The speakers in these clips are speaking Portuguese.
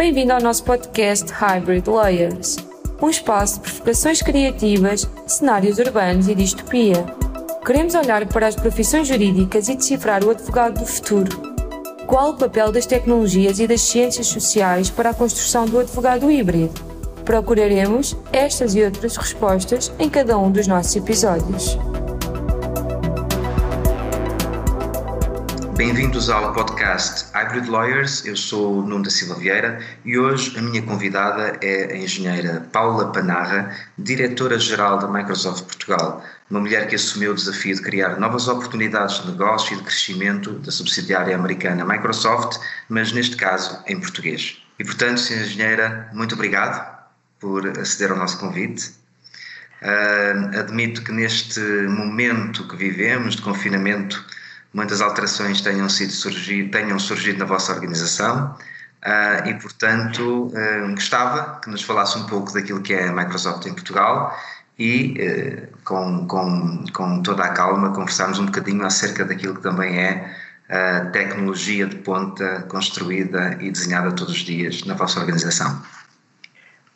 Bem-vindo ao nosso podcast Hybrid Layers, um espaço de provocações criativas, cenários urbanos e distopia. Queremos olhar para as profissões jurídicas e decifrar o advogado do futuro. Qual o papel das tecnologias e das ciências sociais para a construção do advogado híbrido? Procuraremos estas e outras respostas em cada um dos nossos episódios. Bem-vindos ao podcast Hybrid Lawyers. Eu sou Nuno da Silva Vieira e hoje a minha convidada é a engenheira Paula Panarra, diretora-geral da Microsoft Portugal, uma mulher que assumiu o desafio de criar novas oportunidades de negócio e de crescimento da subsidiária americana Microsoft, mas neste caso em português. E portanto, Sra. Engenheira, muito obrigado por aceder ao nosso convite. Uh, admito que neste momento que vivemos de confinamento muitas alterações tenham, sido surgido, tenham surgido na vossa organização uh, e, portanto, uh, gostava que nos falasse um pouco daquilo que é a Microsoft em Portugal e, uh, com, com, com toda a calma, conversarmos um bocadinho acerca daquilo que também é a tecnologia de ponta construída e desenhada todos os dias na vossa organização.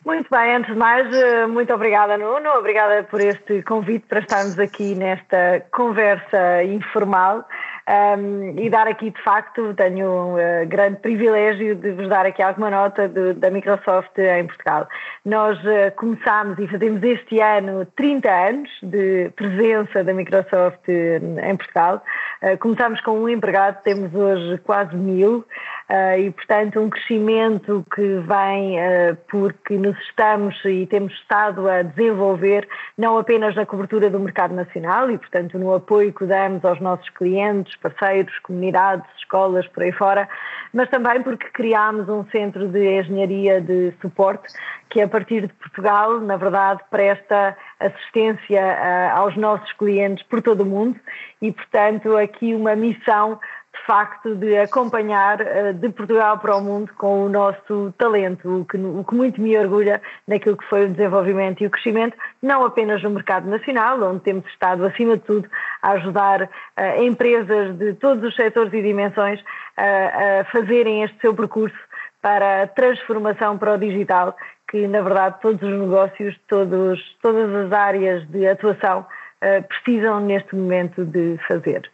Muito bem, antes de mais, muito obrigada, Nuno. Obrigada por este convite para estarmos aqui nesta conversa informal. Um, e dar aqui, de facto, tenho um uh, grande privilégio de vos dar aqui alguma nota da Microsoft em Portugal. Nós uh, começámos e fazemos este ano 30 anos de presença da Microsoft em Portugal. Uh, começámos com um empregado, temos hoje quase mil. Uh, e, portanto, um crescimento que vem uh, porque nos estamos e temos estado a desenvolver, não apenas na cobertura do mercado nacional e, portanto, no apoio que damos aos nossos clientes, parceiros, comunidades, escolas, por aí fora, mas também porque criámos um centro de engenharia de suporte que, a partir de Portugal, na verdade, presta assistência uh, aos nossos clientes por todo o mundo e, portanto, aqui uma missão de facto de acompanhar eh, de Portugal para o mundo com o nosso talento, o que, o que muito me orgulha naquilo que foi o desenvolvimento e o crescimento, não apenas no mercado nacional, onde temos estado, acima de tudo, a ajudar uh, empresas de todos os setores e dimensões uh, a fazerem este seu percurso para a transformação para o digital, que na verdade todos os negócios, todos, todas as áreas de atuação uh, precisam neste momento de fazer.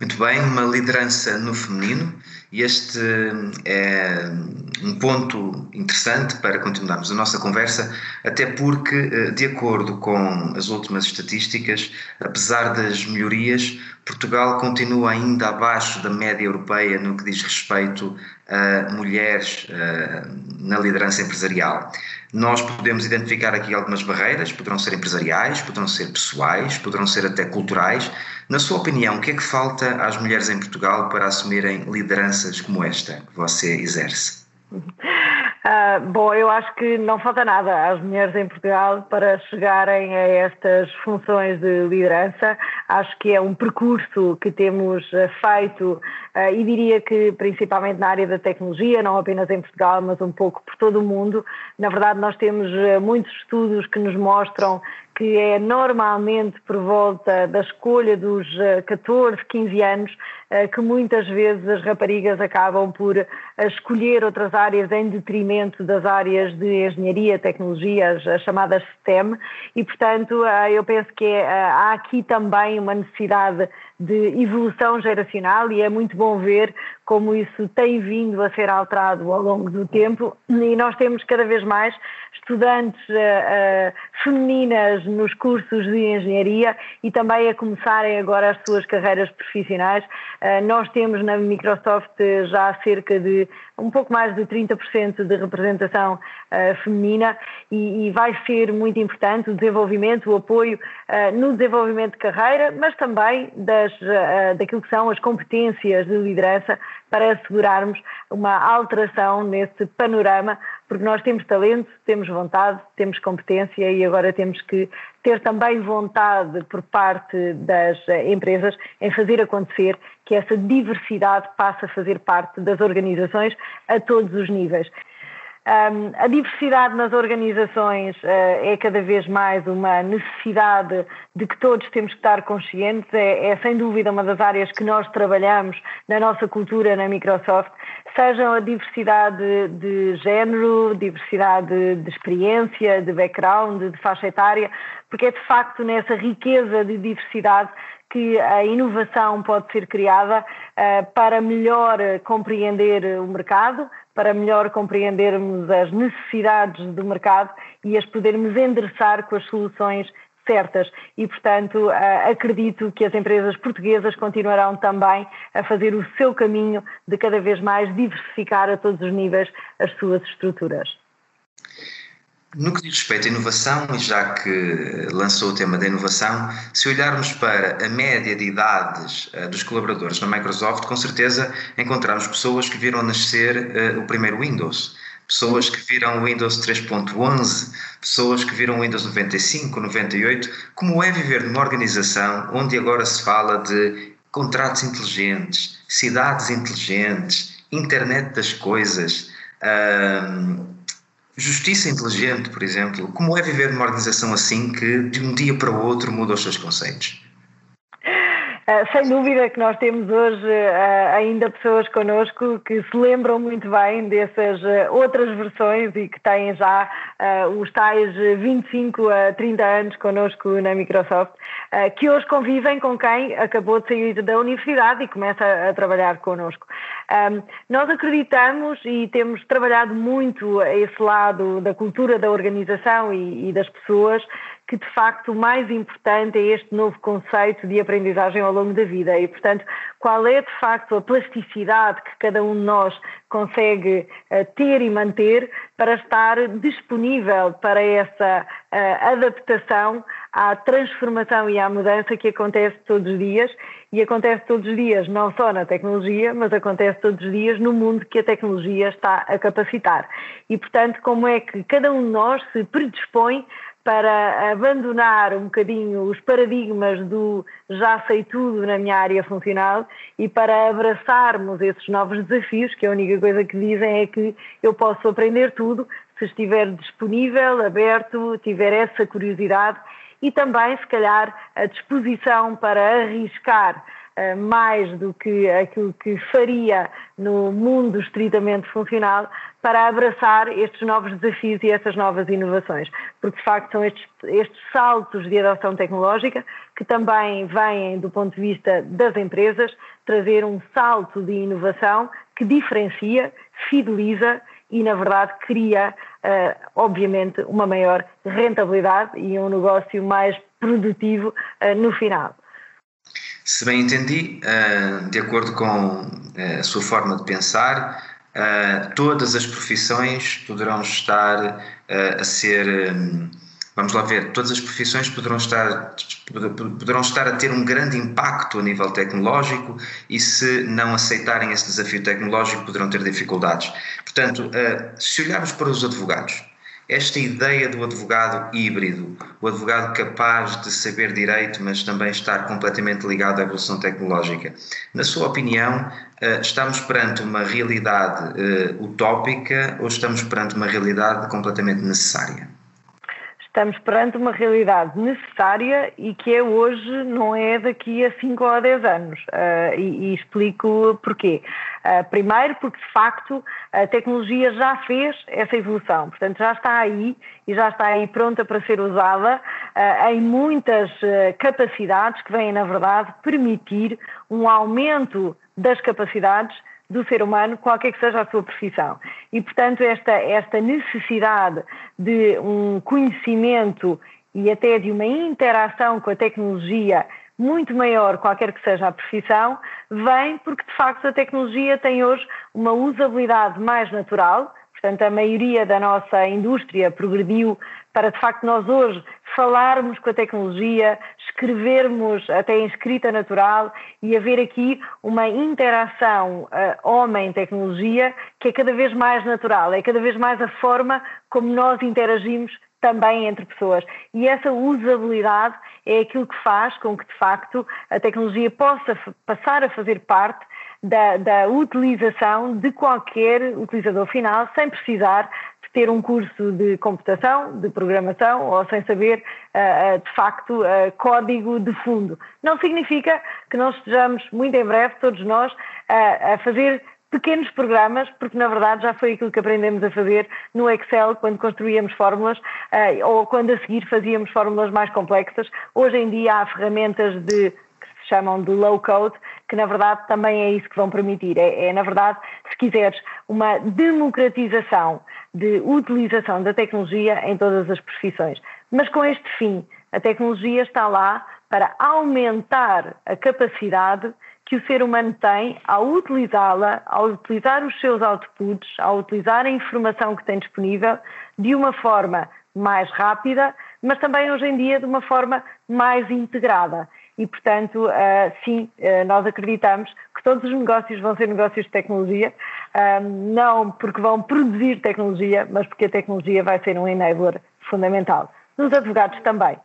Muito bem, uma liderança no feminino, este é um ponto interessante para continuarmos a nossa conversa, até porque, eh, de acordo com as últimas estatísticas, apesar das melhorias, Portugal continua ainda abaixo da média europeia no que diz respeito a mulheres eh, na liderança empresarial. Nós podemos identificar aqui algumas barreiras, poderão ser empresariais, poderão ser pessoais, poderão ser até culturais. Na sua opinião, o que é que falta às mulheres em Portugal para assumirem lideranças como esta que você exerce? Uh, bom, eu acho que não falta nada às mulheres em Portugal para chegarem a estas funções de liderança. Acho que é um percurso que temos uh, feito uh, e diria que principalmente na área da tecnologia, não apenas em Portugal, mas um pouco por todo o mundo. Na verdade, nós temos muitos estudos que nos mostram que é normalmente por volta da escolha dos 14, 15 anos, que muitas vezes as raparigas acabam por escolher outras áreas em detrimento das áreas de engenharia, tecnologia, as chamadas STEM, e portanto eu penso que há aqui também uma necessidade de evolução geracional e é muito bom ver como isso tem vindo a ser alterado ao longo do tempo. E nós temos cada vez mais estudantes femininas nos cursos de engenharia e também a começarem agora as suas carreiras profissionais. Uh, nós temos na Microsoft já cerca de um pouco mais de 30% de representação feminina e, vai ser muito importante o desenvolvimento, o apoio no desenvolvimento de carreira, mas também das, daquilo que são as competências de liderança para assegurarmos uma alteração nesse panorama, porque nós temos talento, temos vontade, temos competência e agora temos que ter também vontade por parte das eh, empresas em fazer acontecer que essa diversidade passe a fazer parte das organizações a todos os níveis. Um, a diversidade nas organizações uh, é cada vez mais uma necessidade de que todos temos que estar conscientes, é, é, sem dúvida uma das áreas que nós trabalhamos na nossa cultura na Microsoft, sejam a diversidade de género, diversidade de experiência, de background, de faixa etária, porque é de facto nessa riqueza de diversidade que a inovação pode ser criada uh, para melhor compreender o mercado, para melhor compreendermos as necessidades do mercado e as podermos endereçar com as soluções certas e, portanto, acredito que as empresas portuguesas continuarão também a fazer o seu caminho de cada vez mais diversificar a todos os níveis as suas estruturas. No que diz respeito à inovação, e já que lançou o tema da inovação, se olharmos para a média de idades uh, dos colaboradores na Microsoft, com certeza encontramos pessoas que viram nascer uh, o primeiro Windows, pessoas que viram Windows 3.11, pessoas que viram Windows 95, 98. Como é viver numa organização onde agora se fala de contratos inteligentes, cidades inteligentes, internet das coisas. Uh, Justiça inteligente, por exemplo, como é viver numa organização assim que de um dia para o outro muda os seus conceitos? Uh, sem dúvida que nós temos hoje uh, ainda pessoas connosco que se lembram muito bem dessas uh, outras versões e que têm já os tais 25 a 30 anos connosco na Microsoft, que hoje convivem com quem acabou de sair da universidade e começa a, trabalhar connosco. Nós acreditamos e temos trabalhado muito a esse lado da cultura da organização e das pessoas que de facto o mais importante é este novo conceito de aprendizagem ao longo da vida e, portanto, qual é de facto a plasticidade que cada um de nós consegue uh, ter e manter para estar disponível para essa uh, adaptação à transformação e à mudança que acontece todos os dias e acontece todos os dias não só na tecnologia, mas acontece todos os dias no mundo que a tecnologia está a capacitar. E, portanto, como é que cada um de nós se predispõe para abandonar um bocadinho os paradigmas do já sei tudo na minha área funcional e para abraçarmos esses novos desafios, que a única coisa que dizem é que eu posso aprender tudo se estiver disponível, aberto, tiver essa curiosidade e também, se calhar, a disposição para arriscar mais do que aquilo que faria no mundo estritamente funcional, para abraçar estes novos desafios e essas novas inovações, porque de facto são estes, estes saltos de adoção tecnológica que também vêm do ponto de vista das empresas trazer um salto de inovação que diferencia, fideliza e, na verdade, cria, uh, obviamente, uma maior rentabilidade e um negócio mais produtivo uh, no final. Se bem entendi, uh, de acordo com a sua forma de pensar, uh, todas as profissões poderão estar a ser. Vamos lá ver, todas as profissões poderão estar, poderão estar a ter um grande impacto a nível tecnológico e, se não aceitarem esse desafio tecnológico, poderão ter dificuldades. Portanto, se olharmos para os advogados, esta ideia do advogado híbrido, o advogado capaz de saber direito, mas também estar completamente ligado à evolução tecnológica. Na sua opinião, eh, estamos perante uma realidade eh, utópica ou estamos perante uma realidade completamente necessária? Estamos perante uma realidade necessária e que é hoje, não é daqui a 5 ou a 10 anos. Uh, e, e, explico porquê. Uh, primeiro, porque de facto a tecnologia já fez essa evolução, portanto já está aí e já está aí pronta para ser usada uh, em muitas capacidades que vêm, na verdade, permitir um aumento das capacidades do ser humano, qualquer que seja a sua profissão. E, portanto, esta, esta necessidade de um conhecimento e até de uma interação com a tecnologia muito maior, qualquer que seja a profissão, vem porque, de facto, a tecnologia tem hoje uma usabilidade mais natural, Portanto, a maioria da nossa indústria progrediu para, de facto, nós hoje falarmos com a tecnologia, escrevermos até em escrita natural e haver aqui uma interação uh, homem-tecnologia que é cada vez mais natural, é cada vez mais a forma como nós interagimos também entre pessoas. E essa usabilidade é aquilo que faz com que, de facto, a tecnologia possa passar a fazer parte da, da utilização de qualquer utilizador final, sem precisar de ter um curso de computação, de programação ou sem saber, uh, de facto, uh, código de fundo. Não significa que nós estejamos, muito em breve, todos nós, a fazer pequenos programas, porque na verdade já foi aquilo que aprendemos a fazer no Excel quando construíamos fórmulas ou quando a seguir fazíamos fórmulas mais complexas. Hoje em dia há ferramentas de chamam de low code, que na verdade também é isso que vão permitir. É, é na verdade, se quiseres, uma democratização de utilização da tecnologia em todas as profissões. Mas com este fim, a tecnologia está lá para aumentar a capacidade que o ser humano tem ao utilizá-la, ao utilizar os seus outputs, ao utilizar a informação que tem disponível de uma forma mais rápida, mas também hoje em dia de uma forma mais integrada. E, portanto, uh, sim, uh, nós acreditamos que todos os negócios vão ser negócios de tecnologia, uh, não porque vão produzir tecnologia, mas porque a tecnologia vai ser um enabler fundamental. Nos advogados também.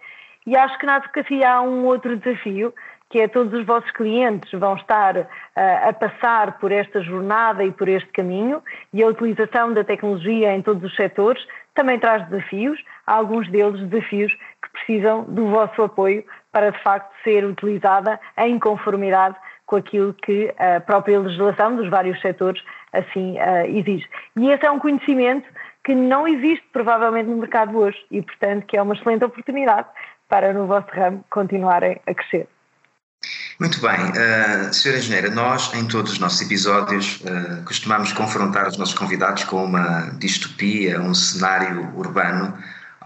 E acho que na advocacia há um outro desafio, que é todos os vossos clientes vão estar uh, a passar por esta jornada e por este caminho, e a utilização da tecnologia em todos os setores também traz desafios, alguns deles desafios que precisam do vosso apoio para de facto ser utilizada em conformidade com aquilo que a própria legislação dos vários setores assim uh, exige. E esse é um conhecimento que não existe provavelmente no mercado hoje e, portanto, que é uma excelente oportunidade para no vosso ramo continuarem a crescer. Muito bem, uh, Sra. Engenheira, nós em todos os nossos episódios uh, costumamos confrontar os nossos convidados com uma distopia, um cenário urbano,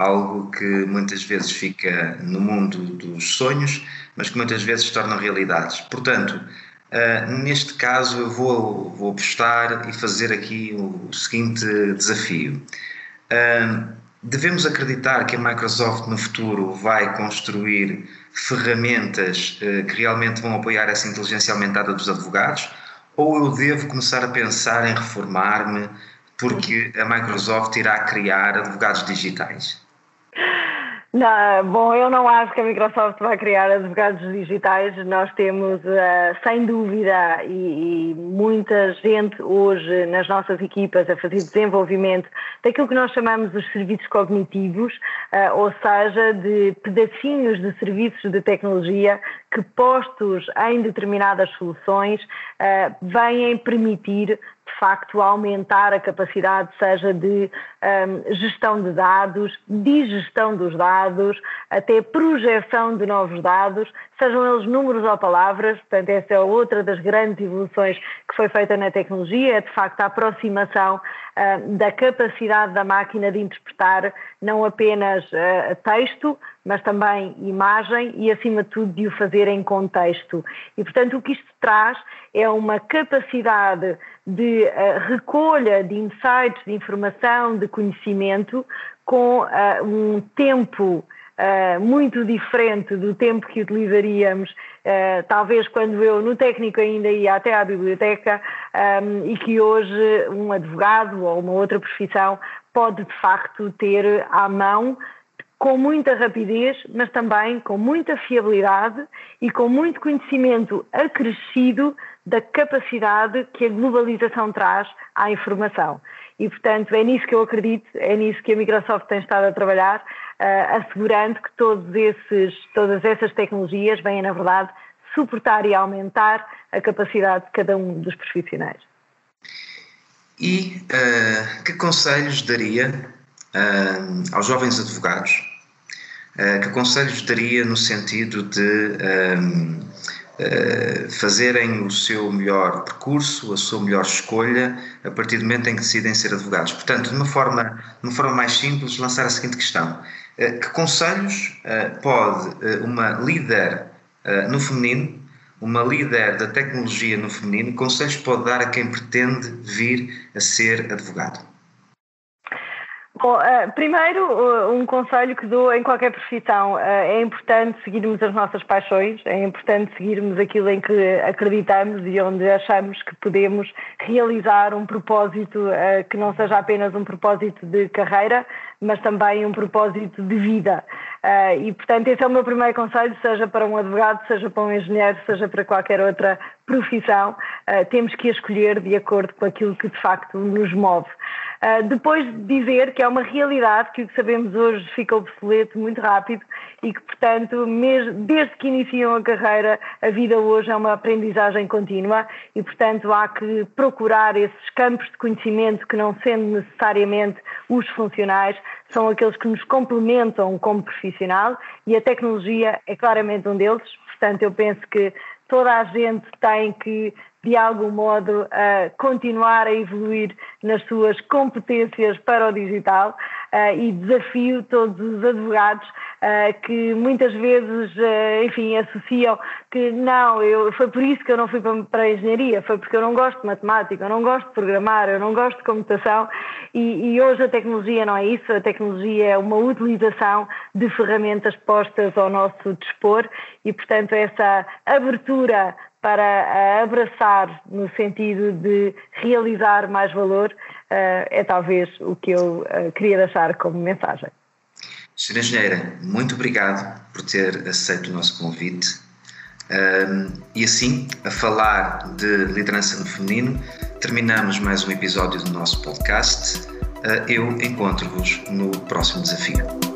algo que muitas vezes fica no mundo dos sonhos, mas que muitas vezes se tornam realidades. Portanto, uh, neste caso eu vou, vou apostar e fazer aqui o seguinte desafio. Uh, devemos acreditar que a Microsoft no futuro vai construir ferramentas uh, que realmente vão apoiar essa inteligência aumentada dos advogados? Ou eu devo começar a pensar em reformar-me porque a Microsoft irá criar advogados digitais? Não, bom, eu não acho que a Microsoft vai criar advogados digitais. Nós temos, uh, sem dúvida, e, e, muita gente hoje nas nossas equipas a fazer desenvolvimento daquilo que nós chamamos os serviços cognitivos, uh, ou seja, de pedacinhos de serviços de tecnologia que, postos em determinadas soluções, uh, vêm permitir de facto aumentar a capacidade, seja de um, gestão de dados, digestão dos dados, até projeção de novos dados, sejam eles números ou palavras. Portanto, essa é outra das grandes evoluções que foi feita na tecnologia, é de facto a aproximação uh, da capacidade da máquina de interpretar não apenas uh, texto, mas também imagem e, acima de tudo, de o fazer em contexto. E, portanto, o que isto traz é uma capacidade de uh, recolha de insights, de informação, de conhecimento, com um tempo uh, muito diferente do tempo que utilizaríamos, talvez quando eu no técnico ainda ia até à biblioteca, um, e que hoje um advogado ou uma outra profissão pode de facto ter à mão com muita rapidez, mas também com muita fiabilidade e com muito conhecimento acrescido da capacidade que a globalização traz à informação. E, portanto, é nisso que eu acredito, é nisso que a Microsoft tem estado a trabalhar, uh, assegurando que todos esses, todas essas tecnologias venham, na verdade, suportar e aumentar a capacidade de cada um dos profissionais. E uh, que conselhos daria uh, aos jovens advogados eh, que conselhos daria no sentido de eh, fazerem o seu melhor percurso, a sua melhor escolha, a partir do momento em que decidem ser advogados? Portanto, de uma forma, de uma forma mais simples, lançar a seguinte questão: uh, que conselhos pode uma líder no feminino uma líder da tecnologia no feminino, conselhos pode dar a quem pretende vir a ser advogado? Bom, uh, primeiro, uh, um conselho que dou em qualquer profissão: uh, é importante seguirmos as nossas paixões, é importante seguirmos aquilo em que acreditamos e onde achamos que podemos realizar um propósito que não seja apenas um propósito de carreira, mas também um propósito de vida. E, portanto, esse é o meu primeiro conselho, seja para um advogado, seja para um engenheiro, seja para qualquer outra profissão, temos que escolher de acordo com aquilo que de facto nos move. Uh, depois de dizer que é uma realidade que o que sabemos hoje fica obsoleto muito rápido e que, portanto, mesmo, desde que iniciam a carreira, a vida hoje é uma aprendizagem contínua e, portanto, há que procurar esses campos de conhecimento que, não sendo necessariamente os funcionais, são aqueles que nos complementam como profissional e a tecnologia é claramente um deles. Portanto, eu penso que toda a gente tem que de algum modo uh, continuar a evoluir nas suas competências para o digital uh, e desafio todos os advogados que muitas vezes, enfim, associam que não, eu, foi por isso que eu não fui para, a engenharia, foi porque eu não gosto de matemática, eu não gosto de programar, eu não gosto de computação e, e hoje a tecnologia não é isso, a tecnologia é uma utilização de ferramentas postas ao nosso dispor e, portanto, essa abertura para abraçar no sentido de realizar mais valor eh, é talvez o que eu eh, queria deixar como mensagem. Sra. Engenheira, muito obrigado por ter aceito o nosso convite. Um, e assim, a falar de liderança no feminino, terminamos mais um episódio do nosso podcast. Uh, eu encontro-vos no próximo desafio.